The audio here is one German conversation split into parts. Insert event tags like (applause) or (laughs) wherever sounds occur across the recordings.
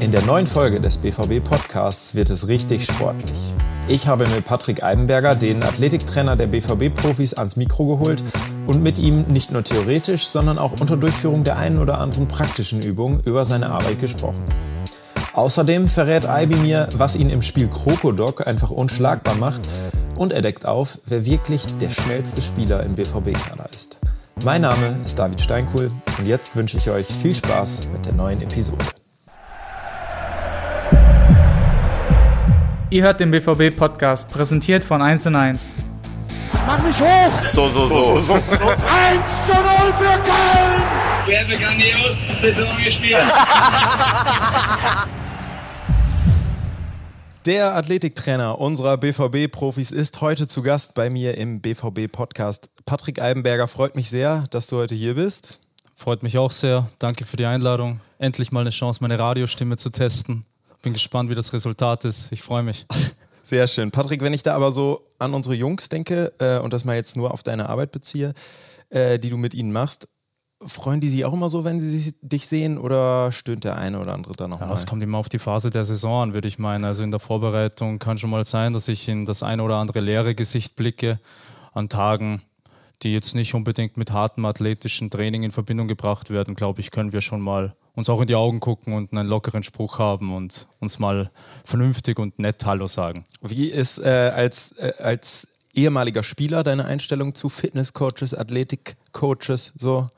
In der neuen Folge des BVB Podcasts wird es richtig sportlich. Ich habe mir Patrick Eibenberger, den Athletiktrainer der BVB-Profis, ans Mikro geholt und mit ihm nicht nur theoretisch, sondern auch unter Durchführung der einen oder anderen praktischen Übung über seine Arbeit gesprochen. Außerdem verrät Aibi mir, was ihn im Spiel Krokodok einfach unschlagbar macht und er deckt auf, wer wirklich der schnellste Spieler im BVB-Kader ist. Mein Name ist David Steinkuhl und jetzt wünsche ich euch viel Spaß mit der neuen Episode. Ihr hört den BVB-Podcast, präsentiert von 1 und 1. Mach mich hoch! So, so, so. so. 1 zu 0 für Köln! Wir haben grandios Saison gespielt. Der Athletiktrainer unserer BVB-Profis ist heute zu Gast bei mir im BVB-Podcast. Patrick Eibenberger, freut mich sehr, dass du heute hier bist. Freut mich auch sehr. Danke für die Einladung. Endlich mal eine Chance, meine Radiostimme zu testen. Bin gespannt, wie das Resultat ist. Ich freue mich. (laughs) Sehr schön. Patrick, wenn ich da aber so an unsere Jungs denke äh, und das mal jetzt nur auf deine Arbeit beziehe, äh, die du mit ihnen machst, freuen die sich auch immer so, wenn sie sich, dich sehen oder stöhnt der eine oder andere da nochmal? Ja, es kommt immer auf die Phase der Saison an, würde ich meinen. Also in der Vorbereitung kann schon mal sein, dass ich in das eine oder andere leere Gesicht blicke an Tagen, die jetzt nicht unbedingt mit hartem athletischen Training in Verbindung gebracht werden, glaube ich, können wir schon mal uns auch in die Augen gucken und einen lockeren Spruch haben und uns mal vernünftig und nett Hallo sagen. Wie ist äh, als, äh, als ehemaliger Spieler deine Einstellung zu Fitnesscoaches, Athletikcoaches so?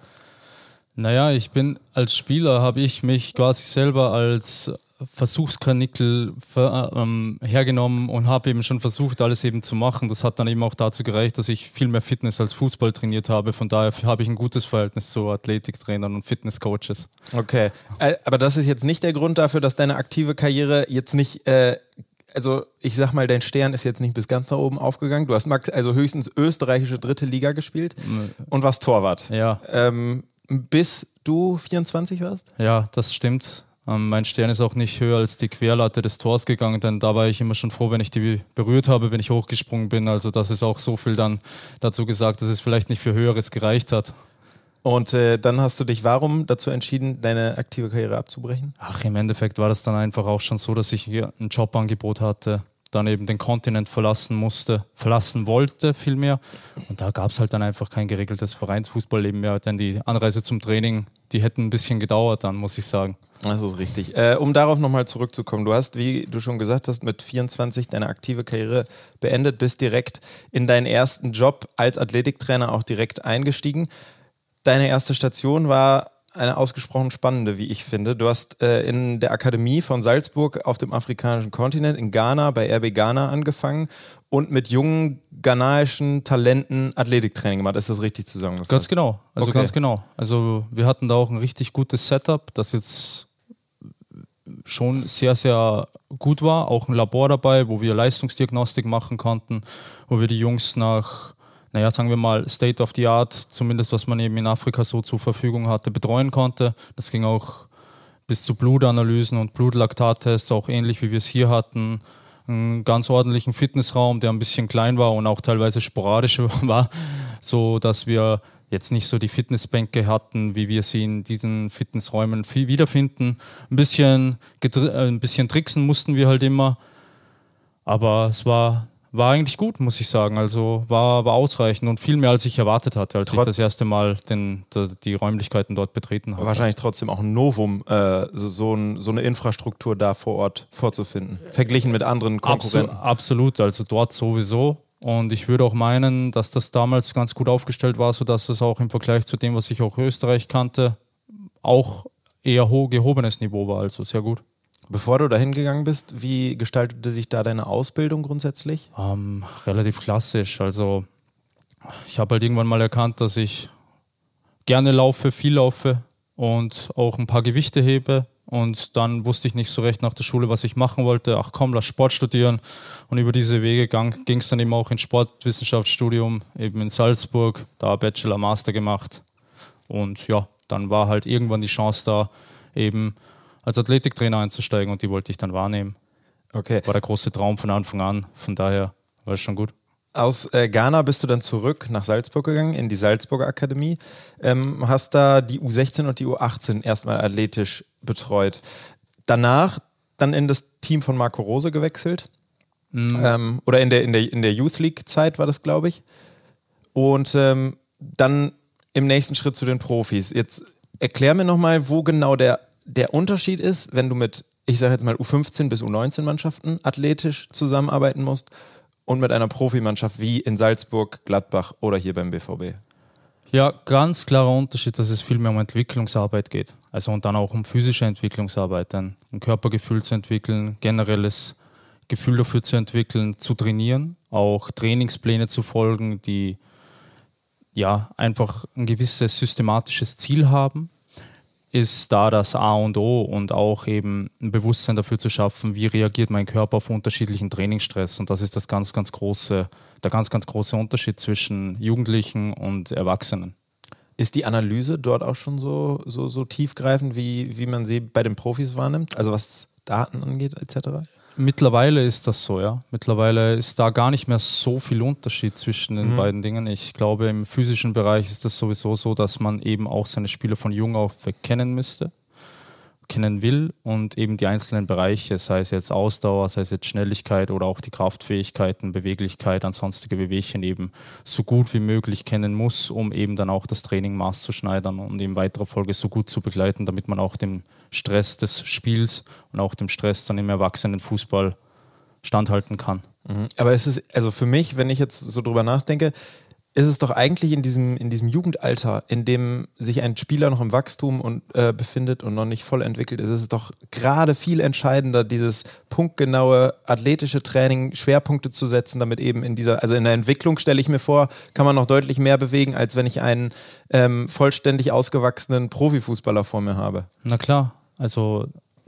Naja, ich bin als Spieler, habe ich mich quasi selber als Versuchskanickel ver, ähm, hergenommen und habe eben schon versucht, alles eben zu machen. Das hat dann eben auch dazu gereicht, dass ich viel mehr Fitness als Fußball trainiert habe. Von daher habe ich ein gutes Verhältnis zu Athletiktrainern und Fitnesscoaches. Okay, äh, aber das ist jetzt nicht der Grund dafür, dass deine aktive Karriere jetzt nicht äh also ich sag mal, dein Stern ist jetzt nicht bis ganz nach oben aufgegangen. Du hast max also höchstens österreichische dritte Liga gespielt und warst Torwart. Ja. Ähm, bis du 24 warst? Ja, das stimmt. Ähm, mein Stern ist auch nicht höher als die Querlatte des Tors gegangen, denn da war ich immer schon froh, wenn ich die berührt habe, wenn ich hochgesprungen bin. Also das ist auch so viel dann dazu gesagt, dass es vielleicht nicht für Höheres gereicht hat. Und äh, dann hast du dich warum dazu entschieden, deine aktive Karriere abzubrechen? Ach, im Endeffekt war das dann einfach auch schon so, dass ich hier ein Jobangebot hatte, dann eben den Kontinent verlassen musste, verlassen wollte vielmehr. Und da gab es halt dann einfach kein geregeltes Vereinsfußballleben mehr, denn die Anreise zum Training, die hätten ein bisschen gedauert dann, muss ich sagen. Das ist richtig. Äh, um darauf nochmal zurückzukommen, du hast, wie du schon gesagt hast, mit 24 deine aktive Karriere beendet, bist direkt in deinen ersten Job als Athletiktrainer auch direkt eingestiegen. Deine erste Station war eine ausgesprochen spannende, wie ich finde. Du hast äh, in der Akademie von Salzburg auf dem afrikanischen Kontinent in Ghana bei RB Ghana angefangen und mit jungen ghanaischen Talenten Athletiktraining gemacht. Ist das richtig zusammengefasst? Ganz genau. Also Okay. ganz genau. Also wir hatten da auch ein richtig gutes Setup, das jetzt schon sehr, sehr gut war. Auch ein Labor dabei, wo wir Leistungsdiagnostik machen konnten, wo wir die Jungs nach, naja, sagen wir mal, State of the Art, zumindest was man eben in Afrika so zur Verfügung hatte, betreuen konnte. Das ging auch bis zu Blutanalysen und Blutlaktattests, auch ähnlich wie wir es hier hatten. Einen ganz ordentlichen Fitnessraum, der ein bisschen klein war und auch teilweise sporadisch (laughs) war, so dass wir jetzt nicht so die Fitnessbänke hatten, wie wir sie in diesen Fitnessräumen wiederfinden. Ein bisschen, äh, ein bisschen tricksen mussten wir halt immer, aber es war, war eigentlich gut, muss ich sagen. Also war, war ausreichend und viel mehr, als ich erwartet hatte, als Trotz- ich das erste Mal den, die, die Räumlichkeiten dort betreten habe. Wahrscheinlich trotzdem auch ein Novum, äh, so, so, ein, so eine Infrastruktur da vor Ort vorzufinden, verglichen mit anderen Absol Konkurrenten. absolut, also dort sowieso. Und ich würde auch meinen, dass das damals ganz gut aufgestellt war, sodass es auch im Vergleich zu dem, was ich auch Österreich kannte, auch eher ho gehobenes Niveau war. Also sehr gut. Bevor du dahin gegangen bist, wie gestaltete sich da deine Ausbildung grundsätzlich? Ähm, relativ klassisch. Also ich habe halt irgendwann mal erkannt, dass ich gerne laufe, viel laufe und auch ein paar Gewichte hebe. Und dann wusste ich nicht so recht nach der Schule, was ich machen wollte. Ach komm, lass Sport studieren. Und über diese Wege ging es dann eben auch ins Sportwissenschaftsstudium, eben in Salzburg, da Bachelor, Master gemacht. Und ja, dann war halt irgendwann die Chance da, eben als Athletiktrainer einzusteigen und die wollte ich dann wahrnehmen. Okay. War der große Traum von Anfang an. Von daher war es schon gut. Aus äh, Ghana bist du dann zurück nach Salzburg gegangen, in die Salzburger Akademie. Ähm, hast da die U16 und die U18 erstmal athletisch betreut. danach dann in das Team von Marco Rose gewechselt. Mhm. Ähm, oder in der, in, der, in der Youth League-Zeit war das, glaube ich. Und ähm, dann im nächsten Schritt zu den Profis. Jetzt erklär mir nochmal, wo genau der, der Unterschied ist, wenn du mit, ich sage jetzt mal, U15 bis U19-Mannschaften athletisch zusammenarbeiten musst und mit einer Profimannschaft wie in Salzburg, Gladbach oder hier beim BVB. Ja, ganz klarer Unterschied, dass es viel mehr um Entwicklungsarbeit geht. Also und dann auch um physische Entwicklungsarbeit, ein Körpergefühl zu entwickeln, generelles Gefühl dafür zu entwickeln, zu trainieren, auch Trainingspläne zu folgen, die ja einfach ein gewisses systematisches Ziel haben, ist da das A und O und auch eben ein Bewusstsein dafür zu schaffen, wie reagiert mein Körper auf unterschiedlichen Trainingsstress. Und das ist das ganz, ganz große, der ganz, ganz große Unterschied zwischen Jugendlichen und Erwachsenen. Ist die Analyse dort auch schon so, so, so tiefgreifend, wie, wie man sie bei den Profis wahrnimmt? Also was Daten angeht, etc.? Mittlerweile ist das so, ja. Mittlerweile ist da gar nicht mehr so viel Unterschied zwischen den mhm. beiden Dingen. Ich glaube, im physischen Bereich ist das sowieso so, dass man eben auch seine Spieler von jung auf kennen müsste kennen will und eben die einzelnen Bereiche, sei es jetzt Ausdauer, sei es jetzt Schnelligkeit oder auch die Kraftfähigkeiten, Beweglichkeit, ansonstige Bewegchen eben so gut wie möglich kennen muss, um eben dann auch das Training maßzuschneidern und in weiterer Folge so gut zu begleiten, damit man auch dem Stress des Spiels und auch dem Stress dann im Erwachsenenfußball standhalten kann. Mhm. Aber es ist, also für mich, wenn ich jetzt so drüber nachdenke, ist es doch eigentlich in diesem, in diesem Jugendalter, in dem sich ein Spieler noch im Wachstum und, äh, befindet und noch nicht voll entwickelt ist, ist es doch gerade viel entscheidender, dieses punktgenaue athletische Training, Schwerpunkte zu setzen, damit eben in dieser, also in der Entwicklung stelle ich mir vor, kann man noch deutlich mehr bewegen, als wenn ich einen ähm, vollständig ausgewachsenen Profifußballer vor mir habe. Na klar, also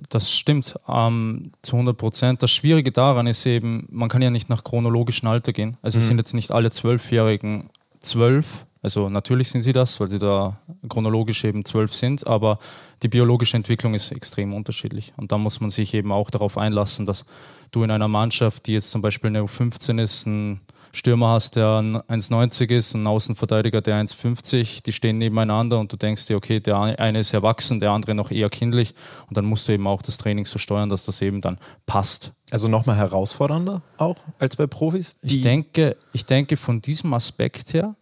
das stimmt ähm, zu 100 Prozent. Das Schwierige daran ist eben, man kann ja nicht nach chronologischem Alter gehen. Also mhm. sind jetzt nicht alle Zwölfjährigen zwölf. Also natürlich sind sie das, weil sie da chronologisch eben zwölf sind, aber die biologische Entwicklung ist extrem unterschiedlich. Und da muss man sich eben auch darauf einlassen, dass du in einer Mannschaft, die jetzt zum Beispiel eine U15 ist, einen Stürmer hast, der 1,90 ist, einen Außenverteidiger, der 1,50, die stehen nebeneinander und du denkst dir, okay, der eine ist erwachsen, der andere noch eher kindlich und dann musst du eben auch das Training so steuern, dass das eben dann passt. Also nochmal herausfordernder auch als bei Profis? Ich denke, ich denke von diesem Aspekt her,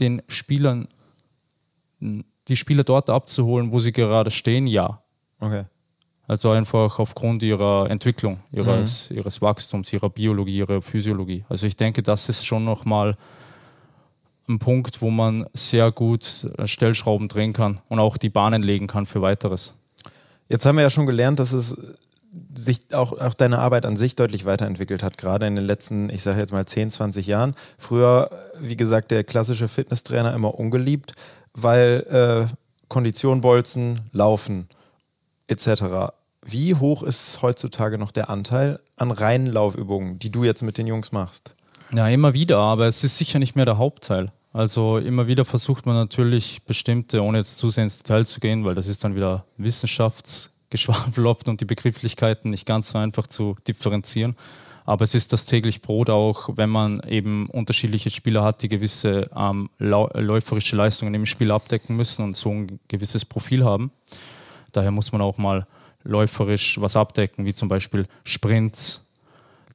den Spielern, die Spieler dort abzuholen, wo sie gerade stehen, ja. Okay. Also einfach aufgrund ihrer Entwicklung, ihres, mhm. ihres Wachstums, ihrer Biologie, ihrer Physiologie. Also ich denke, das ist schon nochmal ein Punkt, wo man sehr gut Stellschrauben drehen kann und auch die Bahnen legen kann für weiteres. Jetzt haben wir ja schon gelernt, dass es sich auch, auch deine Arbeit an sich deutlich weiterentwickelt hat, gerade in den letzten, ich sage jetzt mal 10, 20 Jahren. Früher, wie gesagt, der klassische Fitnesstrainer immer ungeliebt, weil äh, Kondition bolzen, laufen etc. Wie hoch ist heutzutage noch der Anteil an reinen Laufübungen, die du jetzt mit den Jungs machst? Ja, immer wieder, aber es ist sicher nicht mehr der Hauptteil. Also immer wieder versucht man natürlich bestimmte, ohne jetzt zu sehr ins Detail zu gehen, weil das ist dann wieder Wissenschafts- Geschwafel oft und die Begrifflichkeiten nicht ganz so einfach zu differenzieren. Aber es ist das täglich Brot auch, wenn man eben unterschiedliche Spieler hat, die gewisse ähm, läuferische Leistungen im Spiel abdecken müssen und so ein gewisses Profil haben. Daher muss man auch mal läuferisch was abdecken, wie zum Beispiel Sprints,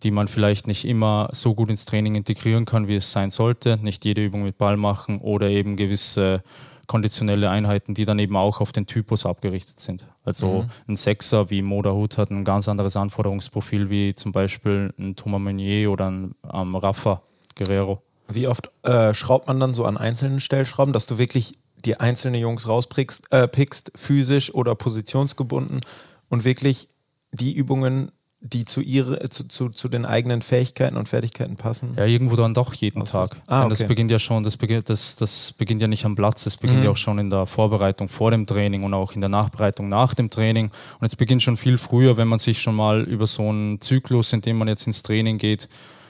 die man vielleicht nicht immer so gut ins Training integrieren kann, wie es sein sollte. Nicht jede Übung mit Ball machen oder eben gewisse konditionelle Einheiten, die dann eben auch auf den Typus abgerichtet sind. Also mhm. ein Sechser wie Moda Hut hat ein ganz anderes Anforderungsprofil wie zum Beispiel ein Thomas Meunier oder ein ähm, Rafa Guerrero. Wie oft äh, schraubt man dann so an einzelnen Stellschrauben, dass du wirklich die einzelnen Jungs rauspickst, äh, pickst, physisch oder positionsgebunden und wirklich die Übungen die zu, ihre, zu, zu, zu, den eigenen Fähigkeiten und Fertigkeiten passen? Ja, irgendwo dann doch jeden Tag. Ah, okay. Das beginnt ja schon, das beginnt, das, das beginnt ja nicht am Platz, das beginnt mhm. ja auch schon in der Vorbereitung vor dem Training und auch in der Nachbereitung nach dem Training. Und es beginnt schon viel früher, wenn man sich schon mal über so einen Zyklus, in dem man jetzt ins Training geht,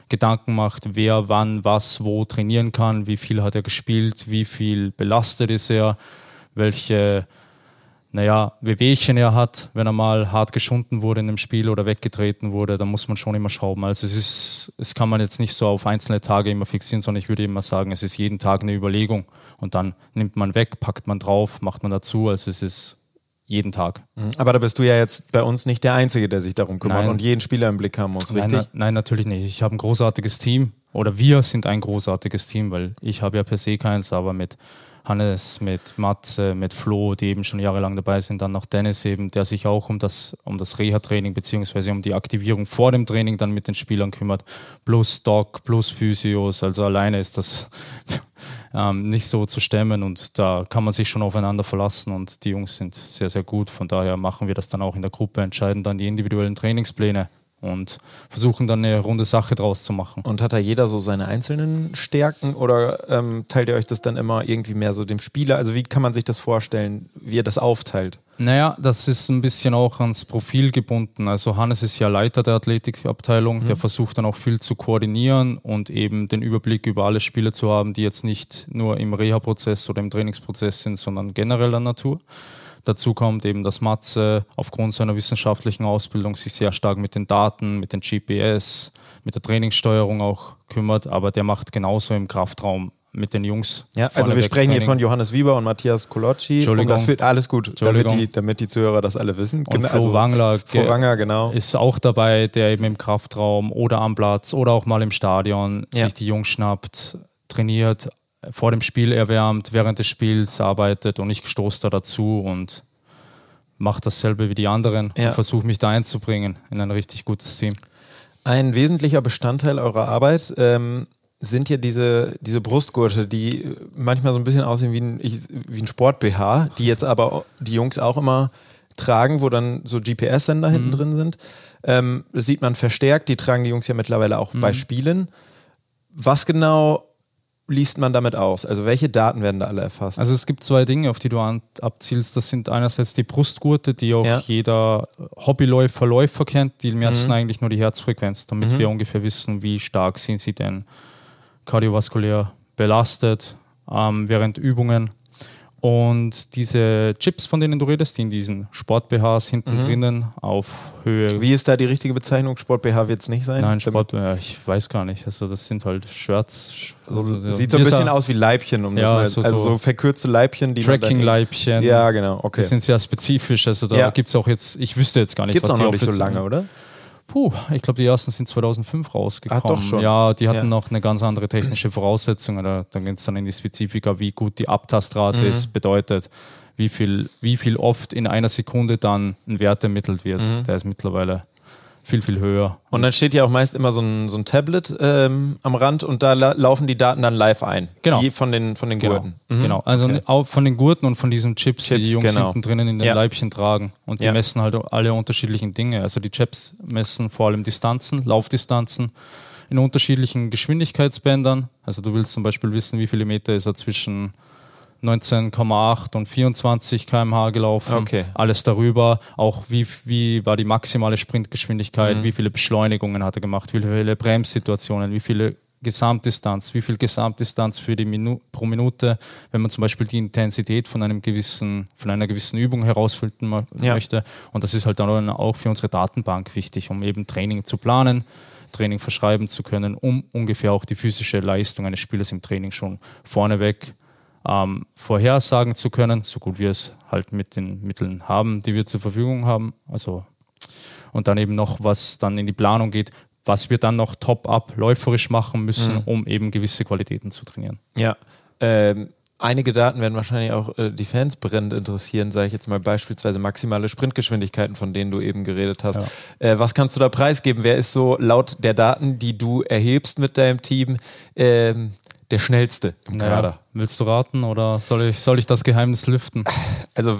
Gedanken macht, wer wann was wo trainieren kann, wie viel hat er gespielt, wie viel belastet ist er, welche naja, Wehwehchen er hat, wenn er mal hart geschunden wurde in einem Spiel oder weggetreten wurde, dann muss man schon immer schrauben. Also es ist, es kann man jetzt nicht so auf einzelne Tage immer fixieren, sondern ich würde immer sagen, es ist jeden Tag eine Überlegung und dann nimmt man weg, packt man drauf, macht man dazu. Also es ist jeden Tag. Mhm. Aber da bist du ja jetzt bei uns nicht der Einzige, der sich darum kümmert Nein. und jeden Spieler im Blick haben muss, Nein, richtig? na, nein, natürlich nicht. Ich habe ein großartiges Team oder wir sind ein großartiges Team, weil ich habe ja per se keins, aber mit Hannes, mit Matze, mit Flo, die eben schon jahrelang dabei sind, dann noch Dennis eben, der sich auch um das, um das Reha-Training beziehungsweise um die Aktivierung vor dem Training dann mit den Spielern kümmert, plus Doc, plus Physios, also alleine ist das ähm, nicht so zu stemmen und da kann man sich schon aufeinander verlassen und die Jungs sind sehr, sehr gut. Von daher machen wir das dann auch in der Gruppe, entscheiden dann die individuellen Trainingspläne und versuchen dann eine runde Sache draus zu machen. Und hat da jeder so seine einzelnen Stärken oder ähm, teilt ihr euch das dann immer irgendwie mehr so dem Spieler? Also wie kann man sich das vorstellen, wie ihr das aufteilt? Naja, das ist ein bisschen auch ans Profil gebunden. Also Hannes ist ja Leiter der Athletikabteilung, der versucht dann auch viel zu koordinieren und eben den Überblick über alle Spiele zu haben, die jetzt nicht nur im Reha-Prozess oder im Trainingsprozess sind, sondern genereller Natur. Dazu kommt eben, dass Matze aufgrund seiner wissenschaftlichen Ausbildung sich sehr stark mit den Daten, mit den GPS, mit der Trainingssteuerung auch kümmert, aber der macht genauso im Kraftraum mit den Jungs. Ja, also wir sprechen hier Training. von Johannes Wieber und Matthias Kolocci. Und Entschuldigung. das wird alles gut, damit die, damit die Zuhörer das alle wissen. Und Genau, Flo Wangler, Flo ge- Wanger, genau. ist auch dabei, der eben im Kraftraum oder am Platz oder auch mal im Stadion Ja. sich die Jungs schnappt, trainiert, vor dem Spiel erwärmt, während des Spiels arbeitet und ich stoße da dazu und mache dasselbe wie die anderen Ja. und versuche mich da einzubringen in ein richtig gutes Team. Ein wesentlicher Bestandteil eurer Arbeit ähm, sind ja diese, diese Brustgurte, die manchmal so ein bisschen aussehen wie ein, wie ein Sport-BH, die jetzt aber die Jungs auch immer tragen, wo dann so GPS-Sender hinten drin sind. Ähm, das sieht man verstärkt, die tragen die Jungs ja mittlerweile auch bei Spielen. Was genau liest man damit aus? Also welche Daten werden da alle erfasst? Also es gibt zwei Dinge, auf die du abzielst. Das sind einerseits die Brustgurte, die auch Ja. jeder Hobbyläufer, Läufer kennt. Die Mhm. messen eigentlich nur die Herzfrequenz, damit wir ungefähr wissen, wie stark sind sie denn kardiovaskulär belastet ähm, während Übungen. Und diese Chips, von denen du redest, die in diesen Sport-BHs hinten drinnen auf Höhe Mhm. wie ist da die richtige Bezeichnung? Sport-BH wird es nicht sein? Nein, Sport, ja, ich weiß gar nicht. Also das sind halt Shirts. So, Also, sieht so ein bisschen aus wie Leibchen, um das Ja, mal, so- also so so verkürzte Leibchen, Tracking-Leibchen. Ja, genau, okay. Die sind sehr spezifisch. Also da Ja. gibt es auch jetzt, ich wüsste jetzt gar nicht, Gibt es was auch die noch nicht so lange, oder? Puh, ich glaube, die ersten sind 2005 rausgekommen. Ah, doch schon. Ja, die hatten Ja. noch eine ganz andere technische Voraussetzung. Da, dann geht es dann in die Spezifika, wie gut die Abtastrate Mhm. ist, bedeutet, wie viel, wie viel oft in einer Sekunde dann ein Wert ermittelt wird. Mhm. Der ist mittlerweile viel, viel höher. Und dann steht ja auch meist immer so ein, so ein Tablet ähm, am Rand und da la laufen die Daten dann live ein. Genau. Die von den, von den Genau, Gurten. Mhm. genau. also Okay. auch von den Gurten und von diesen Chips, die Chips, die Jungs genau. hinten drinnen in den Ja. Leibchen tragen. Und die Ja. messen halt alle unterschiedlichen Dinge. Also die Chips messen vor allem Distanzen, Laufdistanzen in unterschiedlichen Geschwindigkeitsbändern. Also du willst zum Beispiel wissen, wie viele Meter ist er zwischen 19,8 und 24 km/h gelaufen. Okay. Alles darüber. Auch wie, wie war die maximale Sprintgeschwindigkeit, wie viele Beschleunigungen hat er gemacht, wie viele Bremssituationen, wie viele Gesamtdistanz, wie viel Gesamtdistanz für die Minu pro Minute, wenn man zum Beispiel die Intensität von einem gewissen, von einer gewissen Übung herausfinden Ja. möchte. Und das ist halt dann auch für unsere Datenbank wichtig, um eben Training zu planen, Training verschreiben zu können, um ungefähr auch die physische Leistung eines Spielers im Training schon vorneweg ähm, vorhersagen zu können, so gut wir es halt mit den Mitteln haben, die wir zur Verfügung haben. Also und dann eben noch, was dann in die Planung geht, was wir dann noch top-up läuferisch machen müssen, um eben gewisse Qualitäten zu trainieren. Ja. Ähm, einige Daten werden wahrscheinlich auch äh, die Fans brennend interessieren, sage ich jetzt mal beispielsweise maximale Sprintgeschwindigkeiten, von denen du eben geredet hast. Äh, was kannst du da preisgeben? Wer ist so laut der Daten, die du erhebst mit deinem Team, ähm, der schnellste im Kader? willst du raten oder soll ich, soll ich das Geheimnis lüften? Also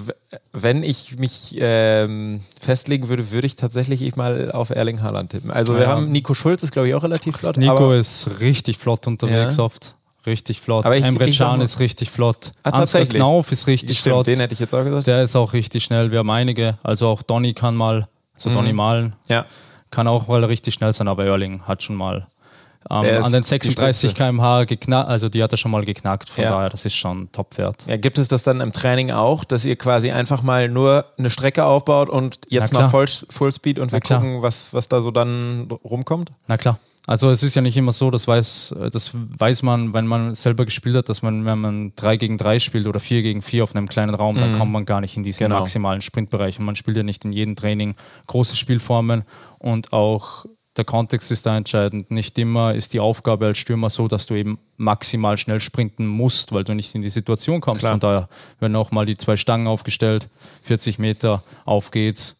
wenn ich mich ähm, festlegen würde, würde ich tatsächlich ich mal auf Erling Haaland tippen. Also wir Ja. haben Nico Schulz ist glaube ich auch relativ flott. Nico ist richtig flott unterwegs Ja. oft. Richtig flott. Aber ich- Emre ich Can mal- ist richtig flott. Ah, tatsächlich? Knauf ist richtig Stimmt, flott. den hätte ich jetzt auch gesagt. Der ist auch richtig schnell. Wir haben einige. Also auch Donny kann mal, also Donny Malen, ja. kann auch mal richtig schnell sein, aber Erling hat schon mal ähm, an den die 36 Spitze. km/h geknackt, also die hat er schon mal geknackt, von Ja. daher, das ist schon Topwert. Ja, gibt es das dann im Training auch, dass ihr quasi einfach mal nur eine Strecke aufbaut und jetzt mal. Voll, Fullspeed und wir gucken, was, was da so dann rumkommt? Na klar. Also es ist ja nicht immer so, das weiß, das weiß man, wenn man selber gespielt hat, dass man, wenn man 3 gegen 3 spielt oder 4 gegen 4 auf einem kleinen Raum, dann kommt man gar nicht in diesen Genau. maximalen Sprintbereich. Und man spielt ja nicht in jedem Training große Spielformen und auch der Kontext ist da entscheidend. Nicht immer ist die Aufgabe als Stürmer so, dass du eben maximal schnell sprinten musst, weil du nicht in die Situation kommst. Klar. Von daher werden auch mal die zwei Stangen aufgestellt, 40 Meter, auf geht's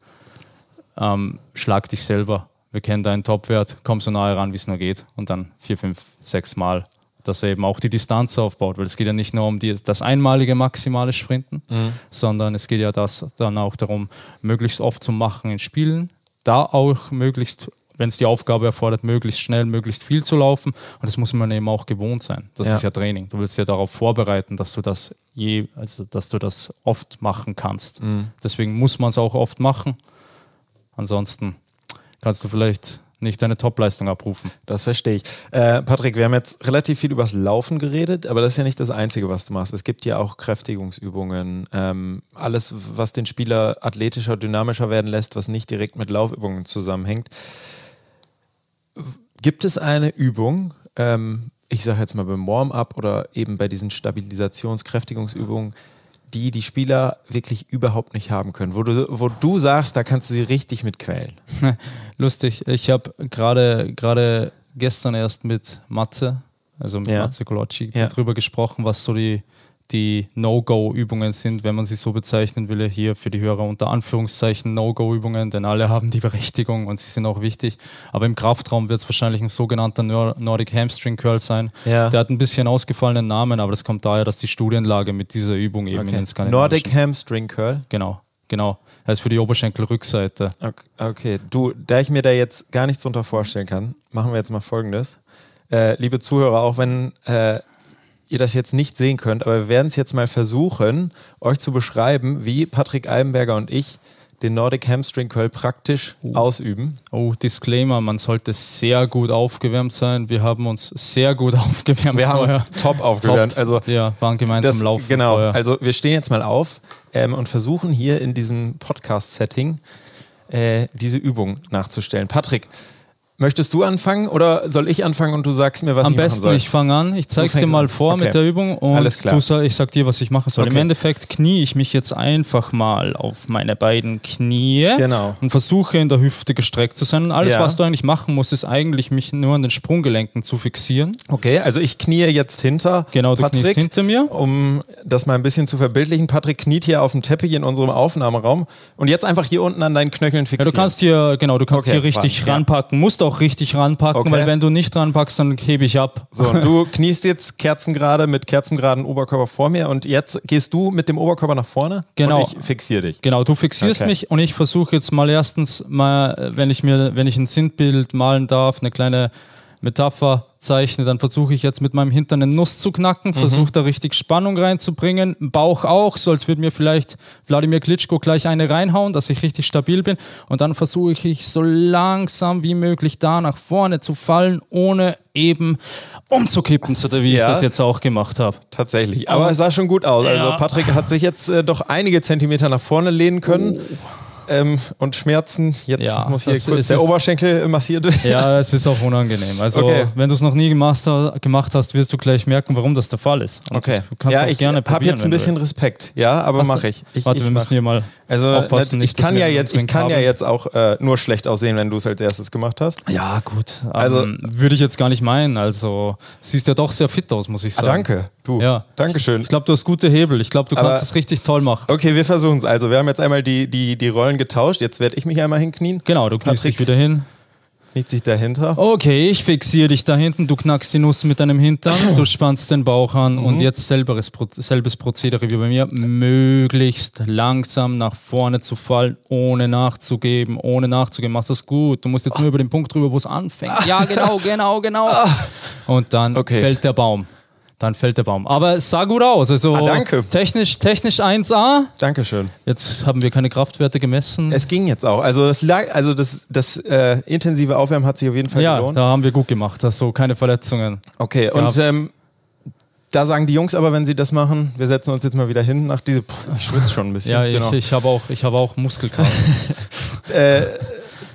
ähm, schlag dich selber. Wir kennen deinen Topwert, komm so nahe ran, wie es nur geht. Und dann vier, fünf, sechs Mal, dass er eben auch die Distanz aufbaut. Weil es geht ja nicht nur um die, das einmalige maximale Sprinten, sondern es geht ja das dann auch darum, möglichst oft zu machen in Spielen. Da auch möglichst, wenn es die Aufgabe erfordert, möglichst schnell, möglichst viel zu laufen. Und das muss man eben auch gewohnt sein. Das Ja. ist ja Training. Du willst ja darauf vorbereiten, dass du das je, also dass du das oft machen kannst. Deswegen muss man es auch oft machen. Ansonsten kannst du vielleicht nicht deine Topleistung abrufen. Das verstehe ich. Äh, Patrick, wir haben jetzt relativ viel übers Laufen geredet, aber das ist ja nicht das Einzige, was du machst. Es gibt ja auch Kräftigungsübungen, ähm, alles, was den Spieler athletischer, dynamischer werden lässt, was nicht direkt mit Laufübungen zusammenhängt. Gibt es eine Übung, ähm, ich sage jetzt mal beim Warm-up oder eben bei diesen Stabilisations-Kräftigungsübungen, die die Spieler wirklich überhaupt nicht haben können, wo du, wo du sagst, da kannst du sie richtig mit quälen? (laughs) Lustig, ich habe gerade gerade gestern erst mit Matze, also mit Ja. Matze Colocci, Ja. darüber gesprochen, was so die, die No-Go-Übungen sind, wenn man sie so bezeichnen will, hier für die Hörer unter Anführungszeichen No-Go-Übungen, denn alle haben die Berechtigung und sie sind auch wichtig. Aber im Kraftraum wird es wahrscheinlich ein sogenannter Nor Nordic Hamstring Curl sein. Ja. Der hat ein bisschen ausgefallenen Namen, aber das kommt daher, dass die Studienlage mit dieser Übung eben in Okay. den skandinavischen Nordic Hamstring Curl. Genau, genau. Er ist für die Oberschenkelrückseite. Okay, okay, du, da ich mir da jetzt gar nichts drunter vorstellen kann, machen wir jetzt mal Folgendes. Äh, liebe Zuhörer, auch wenn äh, ihr das jetzt nicht sehen könnt, aber wir werden es jetzt mal versuchen, euch zu beschreiben, wie Patrick Eibenberger und ich den Nordic Hamstring Curl praktisch ausüben. Oh, Disclaimer, man sollte sehr gut aufgewärmt sein. Wir haben uns sehr gut (laughs) aufgewärmt. Wir haben vorher. uns top aufgewärmt. Top. Also ja, waren gemeinsam das, laufen. genau, vorher. also wir stehen jetzt mal auf ähm, und versuchen hier in diesem Podcast-Setting äh, diese Übung nachzustellen. Patrick, möchtest du anfangen oder soll ich anfangen und du sagst mir, was Am ich machen besten, soll? ich fange an. Ich zeige es dir mal an. vor Okay. mit der Übung und. Du ich sag dir, was ich machen soll. Im Okay. Endeffekt knie ich mich jetzt einfach mal auf meine beiden Knie Genau. und versuche in der Hüfte gestreckt zu sein. Und alles, Ja. was du eigentlich machen musst, ist eigentlich mich nur an den Sprunggelenken zu fixieren. Okay, also ich knie jetzt hinter Genau, du Patrick, kniest hinter mir. um das mal ein bisschen zu verbildlichen. Patrick kniet hier auf dem Teppich in unserem Aufnahmeraum und jetzt einfach hier unten an deinen Knöcheln Ja, fixieren. du kannst hier, genau, du kannst Okay, hier richtig ja. ranpacken, musst auch richtig ranpacken, Okay. weil wenn du nicht ranpackst, dann hebe ich ab. so, und (laughs) du kniest jetzt kerzengerade mit kerzengraden Oberkörper vor mir und jetzt gehst du mit dem Oberkörper nach vorne Genau. und ich fixiere dich. Genau, du fixierst Okay. mich und ich versuche jetzt mal erstens mal, wenn ich mir, wenn ich ein Sinnbild malen darf, eine kleine Metapher zeichne, dann versuche ich jetzt mit meinem Hintern eine Nuss zu knacken, Mhm. versuche da richtig Spannung reinzubringen, Bauch auch, so als würde mir vielleicht Wladimir Klitschko gleich eine reinhauen, dass ich richtig stabil bin und dann versuche ich so langsam wie möglich da nach vorne zu fallen, ohne eben umzukippen, so wie Ja. ich das jetzt auch gemacht habe. Tatsächlich. Aber es sah schon gut aus. Also Ja. Patrick hat sich jetzt äh, doch einige Zentimeter nach vorne lehnen können. Ähm, und Schmerzen, jetzt Ja, muss hier kurz ist- der Oberschenkel massiert werden. Ja, es ist auch unangenehm. Also, Okay. wenn du es noch nie gemacht, hast, wirst du gleich merken, warum das der Fall ist. Und Okay. Du kannst ja, ich gerne habe jetzt ein bisschen. Respekt. Ja, aber mache ich. ich. Warte, ich wir müssen hier mal Also aufpassen. ich nicht, dass kann ja jetzt, ich kann ja jetzt auch äh, nur schlecht aussehen, wenn du es als erstes gemacht hast. Ja, gut. Also- ähm, würde ich jetzt gar nicht meinen. Also, siehst ja doch sehr fit aus, muss ich Ah, sagen. danke. Du. Ja. Dankeschön. Ich glaube, du hast gute Hebel. Ich glaube, du Aber- kannst es richtig toll machen. Okay, wir versuchen es. Also, wir haben jetzt einmal die, die, die Rollen getauscht. Jetzt werde ich mich einmal hinknien. Genau, du kniest dich wieder hin. Kniet sich dahinter. Okay, ich fixiere dich da hinten, du knackst die Nuss mit deinem Hintern, du spannst den Bauch an Mhm. und jetzt selberes, selbes Prozedere wie bei mir, möglichst langsam nach vorne zu fallen, ohne nachzugeben, ohne nachzugeben. Machst das gut. Du musst jetzt nur über den Punkt drüber, wo es anfängt. (laughs) Ja, genau, genau, genau. Und dann Okay. fällt der Baum. Dann fällt der Baum. Aber es sah gut aus. Also Ah, danke. Technisch, technisch 1A. Dankeschön. Jetzt haben wir keine Kraftwerte gemessen. Es ging jetzt auch. Also das lag, also das, das äh, intensive Aufwärmen hat sich auf jeden Fall ja, gelohnt. da haben wir gut gemacht. Also keine Verletzungen. Okay, und ähm, da sagen die Jungs aber, wenn sie das machen, wir setzen uns jetzt mal wieder hin nach diese. Puh, ich schwitze schon ein bisschen. Ja, genau. ich, ich habe auch, ich hab auch Muskelkater. (laughs) äh,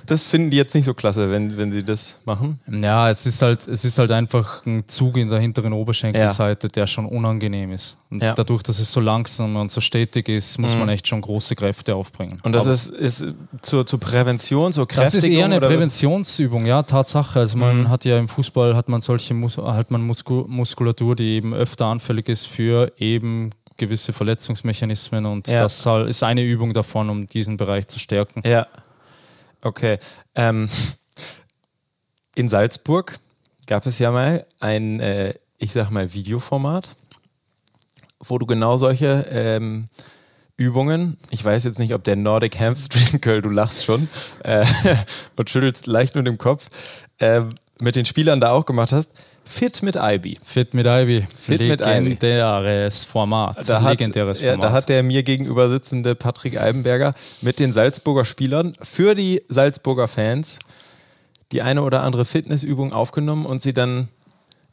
das finden die jetzt nicht so klasse, wenn, wenn sie das machen. Ja, es ist halt, es ist halt einfach ein Zug in der hinteren Oberschenkelseite, der schon unangenehm ist. Und Ja. dadurch, dass es so langsam und so stetig ist, muss man echt schon große Kräfte aufbringen. Und das Aber ist, ist zur, zur Prävention, zur das Kräftigung? ist eher eine? Präventionsübung, ja, Tatsache. Also man Mhm. hat ja im Fußball hat man solche Mus hat man Musku Muskulatur, die eben öfter anfällig ist für eben gewisse Verletzungsmechanismen und Ja. das ist eine Übung davon, um diesen Bereich zu stärken. Ja. Okay. Ähm, (laughs) in Salzburg gab es ja mal ein, äh, ich sag mal, Videoformat, wo du genau solche ähm, Übungen, ich weiß jetzt nicht, ob der Nordic Hamstring (laughs) Curl, du lachst schon äh, (laughs) und schüttelst leicht mit dem Kopf, äh, mit den Spielern da auch gemacht hast. Fit mit Ivy. Fit mit Ivy. Fit mit Ivy. Legendäres Format. Da hat, Legendäres ja, Format. da hat der mir gegenüber sitzende Patrick Eibenberger mit den Salzburger Spielern für die Salzburger Fans die eine oder andere Fitnessübung aufgenommen und sie dann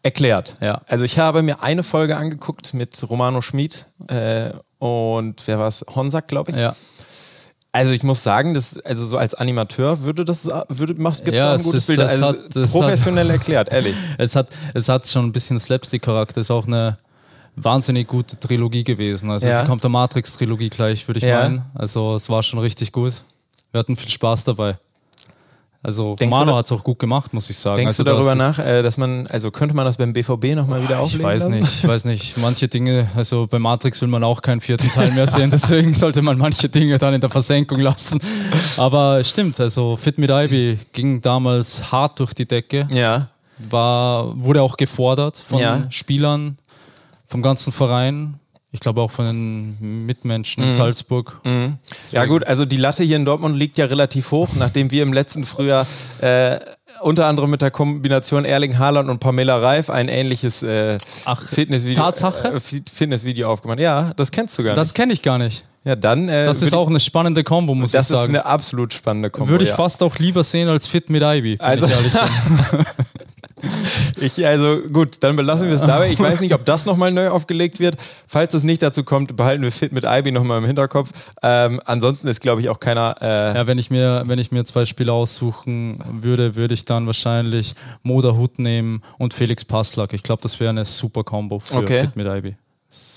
erklärt. Ja. Also ich habe mir eine Folge angeguckt mit Romano Schmid äh, und wer war es? Honsack, glaube ich. ja. Also ich muss sagen, das, also so als Animateur würde das, würde, machst, gibt's Ja, auch ein es gutes ist- Bild. es Also hat- es professionell erklärt, ehrlich. (laughs) Es hat, es hat schon ein bisschen Slapstick-Charakter. Ist auch eine wahnsinnig gute Trilogie gewesen. Also Ja. es kommt der Matrix-Trilogie gleich, würde ich Ja. meinen. Also es war schon richtig gut. Wir hatten viel Spaß dabei. Also Denkst Romano hat es auch gut gemacht, muss ich sagen. Denkst also du darüber nach, äh, dass man, also könnte man das beim BVB nochmal wieder Ich auflegen weiß lassen? nicht, ich weiß nicht. Manche Dinge, also bei Matrix will man auch keinen vierten Teil mehr sehen, deswegen sollte man manche Dinge dann in der Versenkung lassen. Aber stimmt, also Fit mit Ivy ging damals hart durch die Decke. Ja. war, wurde auch gefordert von Ja. Spielern, vom ganzen Verein. Ich glaube auch von den Mitmenschen in Salzburg. Mhm. Ja gut, also die Latte hier in Dortmund liegt ja relativ hoch, nachdem wir im letzten Frühjahr äh, unter anderem mit der Kombination Erling Haaland und Pamela Reif ein ähnliches äh, Ach, Fitnessvideo, äh, Fi- Fitnessvideo aufgemacht. Ja, das kennst du gar Das nicht. kenne ich gar nicht. Ja, dann äh, Das ist auch eine spannende Kombo, muss ich, das ich ist sagen. eine absolut spannende Kombo. Würde ich ja. fast auch lieber sehen als Fit mit Ivy. Also- ich ehrlich. (laughs) (laughs) Ich, also gut, dann belassen wir es dabei. Ich weiß nicht, ob das nochmal neu aufgelegt wird. Falls es nicht dazu kommt, behalten wir Fit mit Ivy nochmal im Hinterkopf. Ähm, ansonsten ist, glaube ich, auch keiner. Äh, Ja, wenn ich mir, wenn ich mir zwei Spieler aussuchen würde, würde ich dann wahrscheinlich Moda Hut nehmen und Felix Passlack. Ich glaube, das wäre eine super Kombo für Okay. Fit mit Ivy.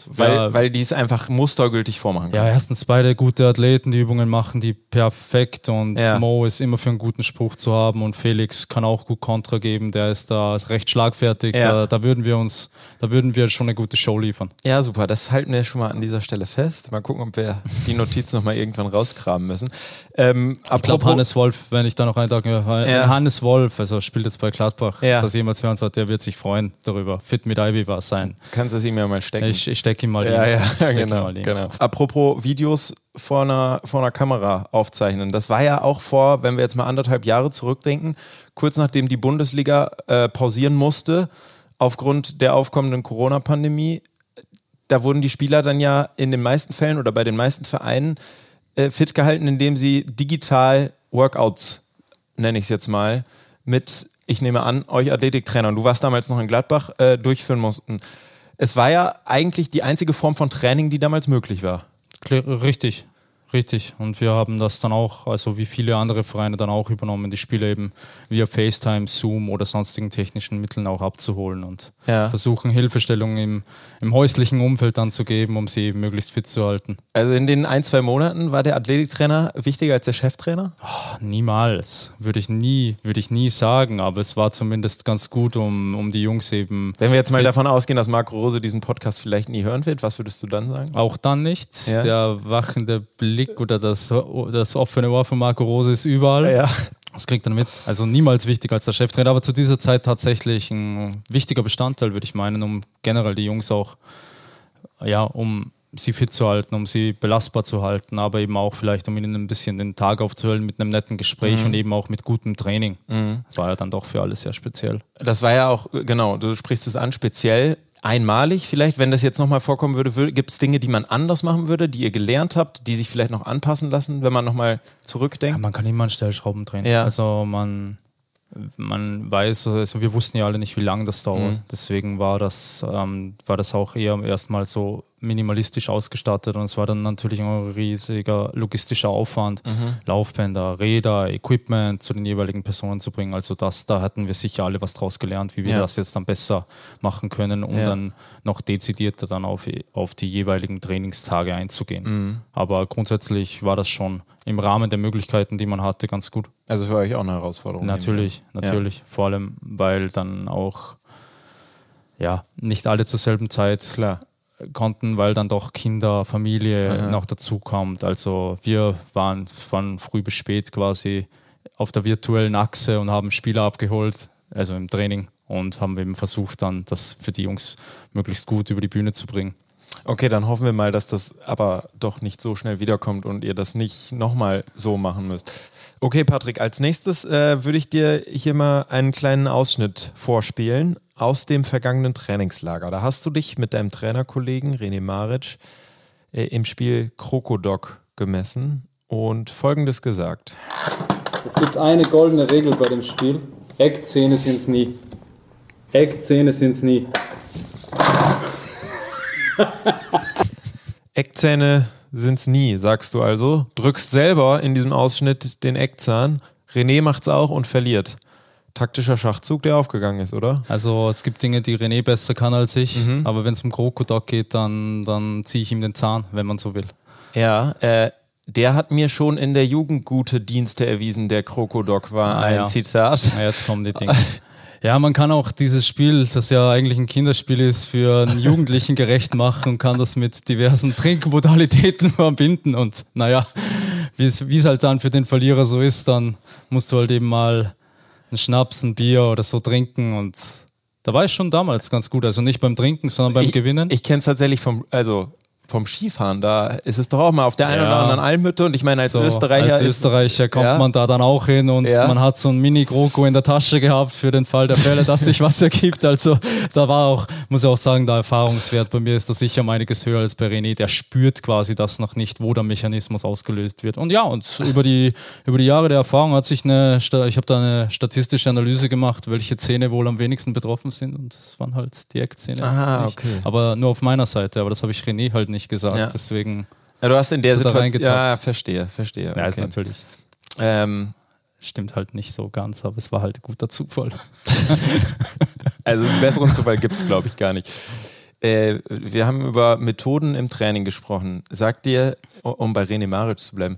Weil, weil die es einfach mustergültig vormachen können. Ja, erstens beide gute Athleten, die Übungen machen die perfekt und Ja. Mo ist immer für einen guten Spruch zu haben und Felix kann auch gut Kontra geben, der ist da recht schlagfertig. Ja. Da, da würden wir uns, da würden wir schon eine gute Show liefern. Ja, super. Das halten wir schon mal an dieser Stelle fest. Mal gucken, ob wir die Notiz noch mal irgendwann rausgraben müssen. Ähm, Ich glaube, Hannes Wolf, wenn ich da noch eintragen darf, Ja. Hannes Wolf, also spielt jetzt bei Gladbach, Ja. das jemals hören sollte, der wird sich freuen darüber. Fit mit Ivy war es sein. kannst du es ihm ja mal stecken. Ich, ich stecke ihm mal ja, hin. ja, Ich ihm genau, genau. Apropos Videos vor einer, vor einer Kamera aufzeichnen. Das war ja auch vor, wenn wir jetzt mal anderthalb Jahre zurückdenken, kurz nachdem die Bundesliga äh, pausieren musste, aufgrund der aufkommenden Corona-Pandemie. Da wurden die Spieler dann ja in den meisten Fällen oder bei den meisten Vereinen äh, fit gehalten, indem sie digital Workouts, nenne ich es jetzt mal, mit, ich nehme an, euch Athletiktrainern, du warst damals noch in Gladbach, äh, durchführen mussten. Es war ja eigentlich die einzige Form von Training, die damals möglich war. Richtig, richtig. Und wir haben das dann auch, also wie viele andere Vereine dann auch übernommen, die Spiele eben via FaceTime, Zoom oder sonstigen technischen Mitteln auch abzuholen und Ja. versuchen Hilfestellungen im, im häuslichen Umfeld dann zu geben, um sie eben möglichst fit zu halten. Also in den ein, zwei Monaten war der Athletiktrainer wichtiger als der Cheftrainer? Niemals, würde ich nie, würde ich nie sagen, aber es war zumindest ganz gut, um, um die Jungs eben Wenn wir jetzt mal davon ausgehen, dass Marco Rose diesen Podcast vielleicht nie hören wird, was würdest du dann sagen? Auch dann nicht. Ja. Der wachende Blick oder das, das offene Ohr von Marco Rose ist überall. Ja. Das kriegt er mit. Also niemals wichtiger als der Cheftrainer, aber zu dieser Zeit tatsächlich ein wichtiger Bestandteil, würde ich meinen, um generell die Jungs auch, ja, um sie fit zu halten, um sie belastbar zu halten, aber eben auch vielleicht, um ihnen ein bisschen den Tag aufzuhöhlen mit einem netten Gespräch und eben auch mit gutem Training. Das war ja dann doch für alle sehr speziell. Das war ja auch, genau, du sprichst es an, speziell einmalig vielleicht, wenn das jetzt nochmal vorkommen würde, gibt es Dinge, die man anders machen würde, die ihr gelernt habt, die sich vielleicht noch anpassen lassen, wenn man nochmal Ja, zurückdenkt? man kann immer an Stellschrauben drehen. Ja. Also man, man weiß, also wir wussten ja alle nicht, wie lange das dauert. Mhm. Deswegen war das, ähm, war das auch eher erstmal so minimalistisch ausgestattet und es war dann natürlich ein riesiger logistischer Aufwand, Mhm. Laufbänder, Räder, Equipment zu den jeweiligen Personen zu bringen. Also das, da hatten wir sicher alle was draus gelernt, wie wir Ja. das jetzt dann besser machen können, um Ja. dann noch dezidierter dann auf, auf die jeweiligen Trainingstage einzugehen. Mhm. Aber grundsätzlich war das schon im Rahmen der Möglichkeiten, die man hatte, ganz gut. Also für euch auch eine Herausforderung. Natürlich, natürlich. Vor allem, weil dann auch ja, nicht alle zur selben Zeit Klar. Konnten, weil dann doch Kinder, Familie Aha. noch dazu kommt. Also wir waren von früh bis spät quasi auf der virtuellen Achse und haben Spieler abgeholt, also im Training und haben eben versucht dann das für die Jungs möglichst gut über die Bühne zu bringen. Okay, dann hoffen wir mal, dass das aber doch nicht so schnell wiederkommt und ihr das nicht nochmal so machen müsst. Okay, Patrick, als nächstes äh, würde ich dir hier mal einen kleinen Ausschnitt vorspielen aus dem vergangenen Trainingslager. Da hast du dich mit deinem Trainerkollegen René Maric äh, im Spiel Krokodok gemessen und Folgendes gesagt. Es gibt eine goldene Regel bei dem Spiel. Eckzähne sind's nie. Eckzähne sind's nie. (laughs) Eckzähne sind's nie, sagst du also. Drückst selber in diesem Ausschnitt den Eckzahn. René macht's auch und verliert. Taktischer Schachzug, der aufgegangen ist, oder? Also es gibt Dinge, die René besser kann als ich, Mhm. aber wenn es um Krokodok geht, dann, dann ziehe ich ihm den Zahn, wenn man so will. Ja, äh, der hat mir schon in der Jugend gute Dienste erwiesen, der Krokodok war Ah, ein ja. Zitat. Ja, jetzt kommen die Dinge. Ja, man kann auch dieses Spiel, das ja eigentlich ein Kinderspiel ist, für einen Jugendlichen gerecht machen und kann das mit diversen Trinkmodalitäten (laughs) verbinden. Und naja, wie es wie es halt dann für den Verlierer so ist, dann musst du halt eben mal einen Schnaps, ein Bier oder so trinken. Und da war ich schon damals ganz gut. Also nicht beim Trinken, sondern beim ich, Gewinnen. Ich kenne es tatsächlich vom, also vom Skifahren. Da ist es doch auch mal auf der einen Ja. oder anderen Almhütte und ich meine, als So, Österreicher als ist Österreicher kommt Ja. man da dann auch hin und Ja. man hat so ein Mini-Groko in der Tasche gehabt für den Fall der Fälle, dass sich was (laughs) ergibt. Also da war auch, muss ich auch sagen, der Erfahrungswert bei mir ist da sicher um einiges höher als bei René. Der spürt quasi das noch nicht, wo der Mechanismus ausgelöst wird. Und ja, und über die, über die Jahre der Erfahrung hat sich eine, ich habe da eine statistische Analyse gemacht, welche Zähne wohl am wenigsten betroffen sind und es waren halt die Eckzähne. Ah, nicht. okay. Aber nur auf meiner Seite, aber das habe ich René halt nicht gesagt. Ja. Deswegen, Ja, du hast in der Situation. Ja, verstehe, verstehe. ja, ist okay. natürlich. ähm, Stimmt halt nicht so ganz, aber es war halt guter Zufall. (laughs) also einen besseren Zufall gibt es, glaube ich, gar nicht. Äh, wir haben über Methoden im Training gesprochen. Sagt dir, um bei René Maric zu bleiben,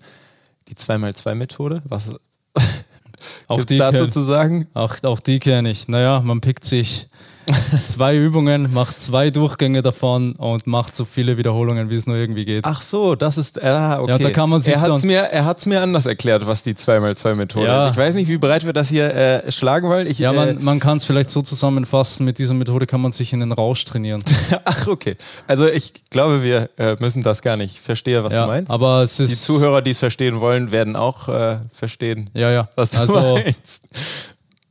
die 2x2-Methode? Was (laughs) Auch gibt die, dazu zu sagen? auch, auch die kenne ich. Naja, man pickt sich (laughs) zwei Übungen, macht zwei Durchgänge davon und macht so viele Wiederholungen, wie es nur irgendwie geht. Ach so, das ist, ah, okay. Ja, da kann man sich er hat es mir, er hat's mir anders erklärt, was die 2x2-Methode Ja. ist. Ich weiß nicht, wie breit wir das hier äh, schlagen wollen. Ich, Ja, äh, man, man kann es vielleicht so zusammenfassen, mit dieser Methode kann man sich in den Rausch trainieren. (laughs) Ach, okay. Also ich glaube, wir äh, müssen das gar nicht. Ich verstehe, was ja, du meinst. aber es ist. die Zuhörer, die es verstehen wollen, werden auch äh, verstehen, Ja, ja. was du also, (laughs) meinst.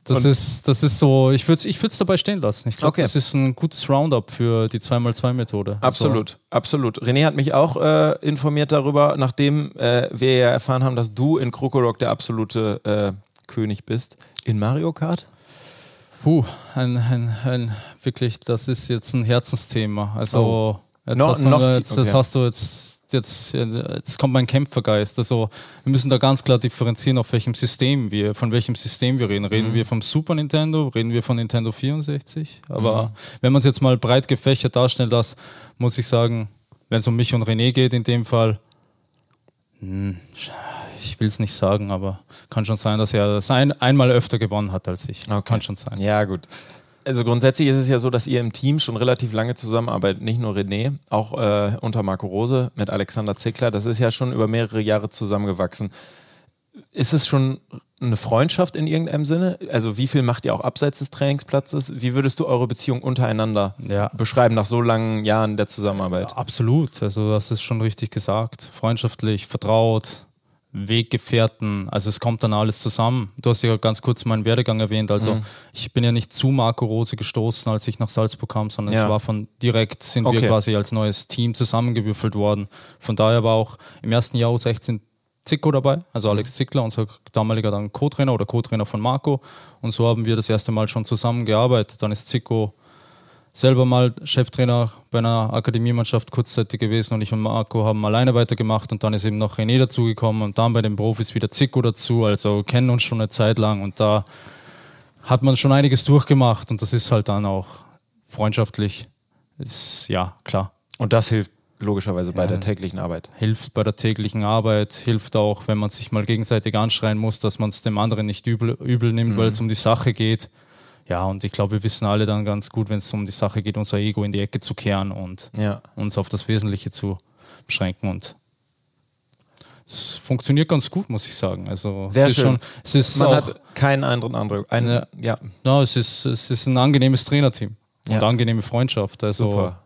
Das ist, das ist so, ich würde es ich würd's dabei stehen lassen. Ich glaube, Okay. das ist ein gutes Roundup für die 2x2-Methode. Absolut, absolut. René hat mich auch äh, informiert darüber, nachdem äh, wir ja erfahren haben, dass du in Krokodok der absolute äh, König bist. In Mario Kart? Puh, ein, ein, ein, wirklich, das ist jetzt ein Herzensthema. Also, Oh. jetzt, No- hast du, noch die- jetzt, jetzt okay. hast du jetzt, jetzt, jetzt kommt mein Kämpfergeist. Also, wir müssen da ganz klar differenzieren, auf welchem System wir, von welchem System wir reden. Reden Mhm. wir vom Super Nintendo, reden wir von Nintendo 64? Aber Mhm. wenn man es jetzt mal breit gefächert darstellen lässt, muss ich sagen, wenn es um mich und René geht, in dem Fall, hm, ich will es nicht sagen, aber kann schon sein, dass er das ein, einmal öfter gewonnen hat als ich. Okay. Kann schon sein. Ja, gut. Also grundsätzlich ist es ja so, dass ihr im Team schon relativ lange zusammenarbeitet. Nicht nur René, auch äh, unter Marco Rose mit Alexander Zickler. Das ist ja schon über mehrere Jahre zusammengewachsen. Ist es schon eine Freundschaft in irgendeinem Sinne? Also wie viel macht ihr auch abseits des Trainingsplatzes? Wie würdest du eure Beziehung untereinander Ja. beschreiben nach so langen Jahren der Zusammenarbeit? Absolut, also das ist schon richtig gesagt. Freundschaftlich, vertraut, Weggefährten, also es kommt dann alles zusammen. Du hast ja ganz kurz meinen Werdegang erwähnt, also Mhm. ich bin ja nicht zu Marco Rose gestoßen, als ich nach Salzburg kam, sondern Ja. es war von direkt sind Okay. wir quasi als neues Team zusammengewürfelt worden. Von daher war auch im ersten Jahr U16 Zicko dabei, also Alex Zickler, unser damaliger dann Co-Trainer oder Co-Trainer von Marco. Und so haben wir das erste Mal schon zusammengearbeitet. Dann ist Zicko selber mal Cheftrainer bei einer Akademiemannschaft kurzzeitig gewesen und ich und Marco haben alleine weitergemacht und dann ist eben noch René dazugekommen und dann bei den Profis wieder Zico dazu, also kennen uns schon eine Zeit lang und da hat man schon einiges durchgemacht und das ist halt dann auch freundschaftlich. Ist ja klar. Und das hilft logischerweise bei Ja. der täglichen Arbeit. Hilft bei der täglichen Arbeit, hilft auch, wenn man sich mal gegenseitig anschreien muss, dass man es dem anderen nicht übel, übel nimmt, weil es um die Sache geht. Ja, und ich glaube, wir wissen alle dann ganz gut, wenn es um die Sache geht, unser Ego in die Ecke zu kehren und Ja. uns auf das Wesentliche zu beschränken. Und es funktioniert ganz gut, muss ich sagen. Also Sehr es ist schön. schon, es ist Man auch, hat keinen anderen Eindruck. Ein, ja. Ja. es ist, es ist ein angenehmes Trainerteam und Ja. angenehme Freundschaft. Also super.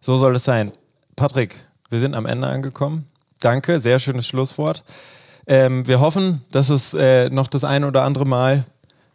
So soll es sein. Patrick, wir sind am Ende angekommen. Danke, sehr schönes Schlusswort. Ähm, wir hoffen, dass es äh, noch das ein oder andere Mal,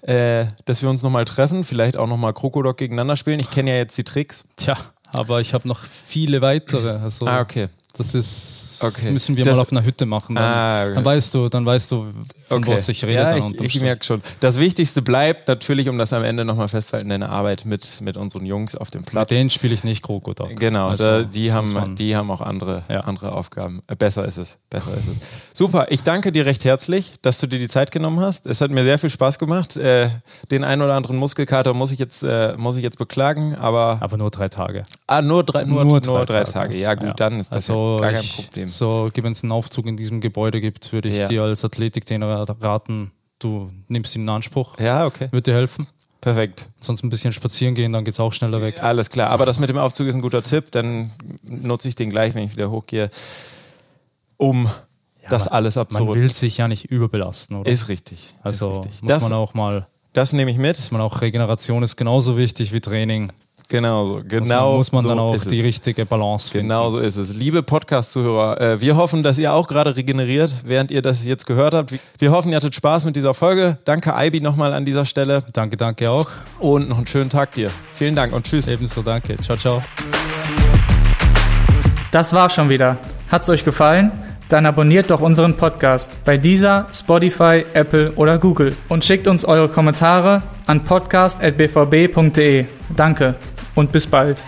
äh, dass wir uns nochmal treffen, vielleicht auch nochmal Krokodok gegeneinander spielen. Ich kenne ja jetzt die Tricks. Tja, aber ich habe noch viele weitere. Also Ah, okay. Das ist, das Okay. müssen wir Das- mal auf einer Hütte machen. Dann, Ah, okay. dann weißt du, dann weißt du, von Okay. was ich rede. ja, ich, ich merke schon. Das Wichtigste bleibt natürlich, um das am Ende nochmal festzuhalten, deine Arbeit mit, mit unseren Jungs auf dem Platz. Mit denen spiele ich nicht Krokodok. Genau, Also, da, die, haben, die haben auch andere, Ja. andere Aufgaben. Äh, besser ist es. Besser ist es. Super, ich danke dir recht herzlich, dass du dir die Zeit genommen hast. Es hat mir sehr viel Spaß gemacht. Äh, den einen oder anderen Muskelkater muss ich jetzt, äh, muss ich jetzt beklagen, aber Aber nur drei Tage. ah, nur, drei, nur, nur, drei, Tage. Ja, gut, dann ist das also ja gar kein ich, Problem. So, wenn es einen Aufzug in diesem Gebäude gibt, würde ich Ja. dir als Athletiktrainer raten, du nimmst ihn in Anspruch. Ja, okay. Würde dir helfen. Perfekt. Sonst ein bisschen spazieren gehen, dann geht es auch schneller weg. Alles klar. Aber das mit dem Aufzug ist ein guter Tipp. Dann nutze ich den gleich, wenn ich wieder hochgehe, um das aber alles Man abzurunden. will sich ja nicht überbelasten, oder? Ist richtig. also ist richtig. muss Das, man auch mal, das nehme ich mit. muss man auch Regeneration ist genauso wichtig wie Training. Genau so. Muss Genau man, muss man so dann auch ist die es. richtige Balance finden. Genau so ist es. Liebe Podcast-Zuhörer, äh, wir hoffen, dass ihr auch gerade regeneriert, während ihr das jetzt gehört habt. Wir hoffen, ihr hattet Spaß mit dieser Folge. Danke, Ibi, nochmal an dieser Stelle. Danke, danke auch. Und noch einen schönen Tag dir. Vielen Dank und tschüss. Ebenso danke. Ciao, ciao. Das war's schon wieder. Hat's euch gefallen? Dann abonniert doch unseren Podcast bei dieser, Spotify, Apple oder Google und schickt uns eure Kommentare an podcast.bvb.de. Danke und bis bald.